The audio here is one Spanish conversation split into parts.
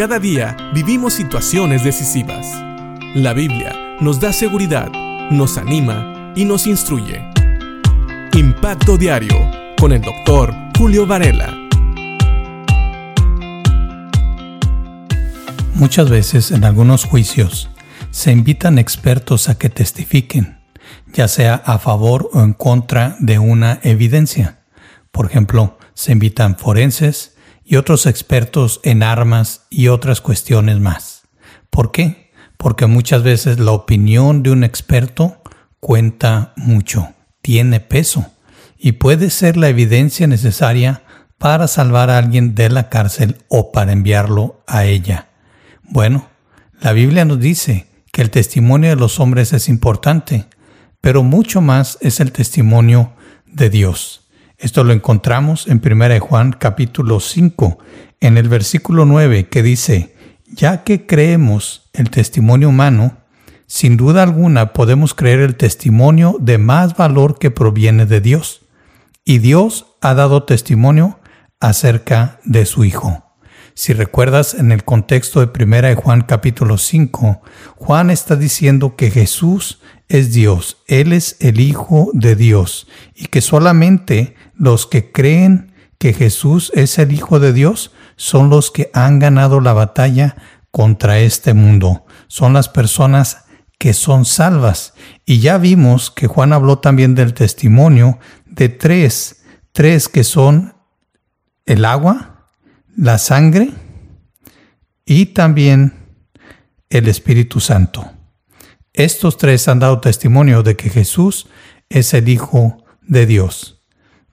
Cada día vivimos situaciones decisivas. La Biblia nos da seguridad, nos anima y nos instruye. Impacto Diario con el doctor Julio Varela. Muchas veces en algunos juicios se invitan expertos a que testifiquen, ya sea a favor o en contra de una evidencia. Por ejemplo, se invitan forenses y otros expertos en armas y otras cuestiones más. ¿Por qué? Porque muchas veces la opinión de un experto cuenta mucho, tiene peso y puede ser la evidencia necesaria para salvar a alguien de la cárcel o para enviarlo a ella. Bueno, la Biblia nos dice que el testimonio de los hombres es importante, pero mucho más es el testimonio de Dios. Esto lo encontramos en 1 Juan capítulo 5, en el versículo 9, que dice, ya que creemos el testimonio humano, sin duda alguna podemos creer el testimonio de más valor que proviene de Dios. Y Dios ha dado testimonio acerca de su Hijo. Si recuerdas en el contexto de 1 Juan capítulo 5, Juan está diciendo que Jesús es Dios, Él es el Hijo de Dios y que solamente los que creen que Jesús es el Hijo de Dios son los que han ganado la batalla contra este mundo, son las personas que son salvas. Y ya vimos que Juan habló también del testimonio de tres, tres que son el agua, la sangre y también el Espíritu Santo. Estos tres han dado testimonio de que Jesús es el Hijo de Dios.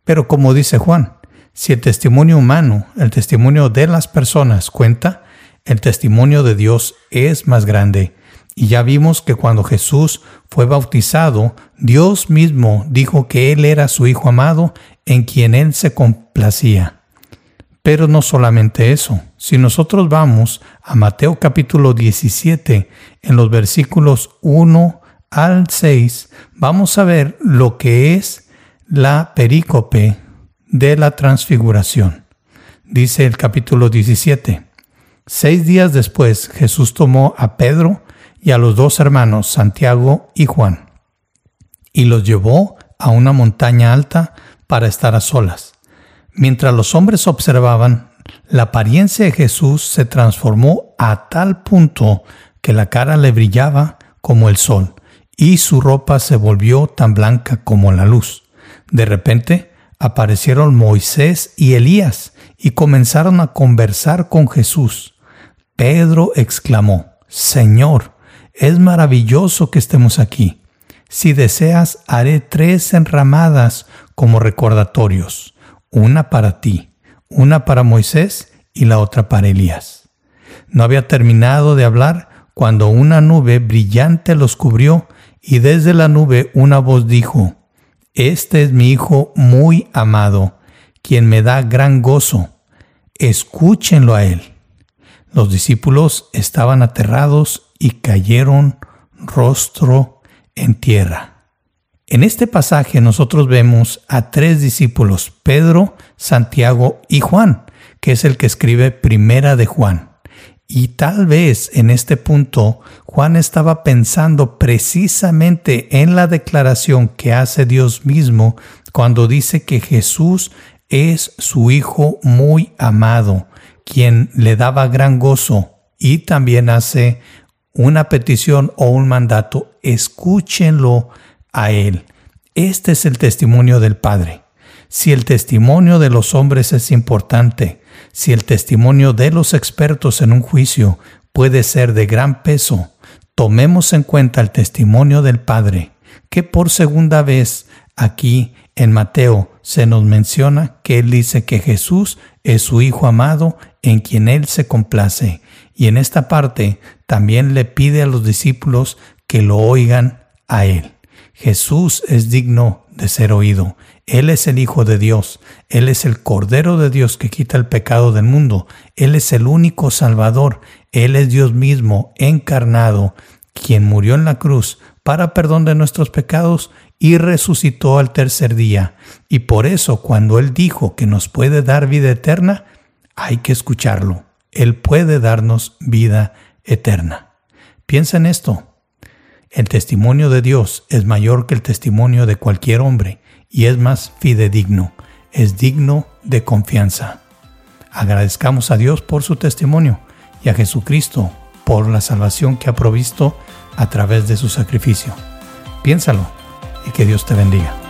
Pero como dice Juan, si el testimonio humano, el testimonio de las personas cuenta, el testimonio de Dios es más grande. Y ya vimos que cuando Jesús fue bautizado, Dios mismo dijo que Él era su Hijo amado en quien Él se complacía. Pero no solamente eso. Si nosotros vamos a Mateo capítulo 17, en los versículos 1 al 6, vamos a ver lo que es la perícope de la transfiguración. Dice el capítulo 17. Seis días después Jesús tomó a Pedro y a los dos hermanos, Santiago y Juan, y los llevó a una montaña alta para estar a solas. Mientras los hombres observaban, la apariencia de Jesús se transformó a tal punto que la cara le brillaba como el sol y su ropa se volvió tan blanca como la luz. De repente aparecieron Moisés y Elías y comenzaron a conversar con Jesús. Pedro exclamó, Señor, es maravilloso que estemos aquí. Si deseas, haré tres enramadas como recordatorios una para ti, una para Moisés y la otra para Elías. No había terminado de hablar cuando una nube brillante los cubrió y desde la nube una voz dijo, Este es mi Hijo muy amado, quien me da gran gozo. Escúchenlo a él. Los discípulos estaban aterrados y cayeron rostro en tierra. En este pasaje nosotros vemos a tres discípulos, Pedro, Santiago y Juan, que es el que escribe Primera de Juan. Y tal vez en este punto Juan estaba pensando precisamente en la declaración que hace Dios mismo cuando dice que Jesús es su Hijo muy amado, quien le daba gran gozo y también hace una petición o un mandato, escúchenlo a Él. Este es el testimonio del Padre. Si el testimonio de los hombres es importante, si el testimonio de los expertos en un juicio puede ser de gran peso, tomemos en cuenta el testimonio del Padre, que por segunda vez aquí en Mateo se nos menciona que Él dice que Jesús es su Hijo amado en quien Él se complace. Y en esta parte también le pide a los discípulos que lo oigan a Él. Jesús es digno de ser oído. Él es el Hijo de Dios. Él es el Cordero de Dios que quita el pecado del mundo. Él es el único Salvador. Él es Dios mismo encarnado, quien murió en la cruz para perdón de nuestros pecados y resucitó al tercer día. Y por eso cuando Él dijo que nos puede dar vida eterna, hay que escucharlo. Él puede darnos vida eterna. Piensa en esto. El testimonio de Dios es mayor que el testimonio de cualquier hombre y es más fidedigno, es digno de confianza. Agradezcamos a Dios por su testimonio y a Jesucristo por la salvación que ha provisto a través de su sacrificio. Piénsalo y que Dios te bendiga.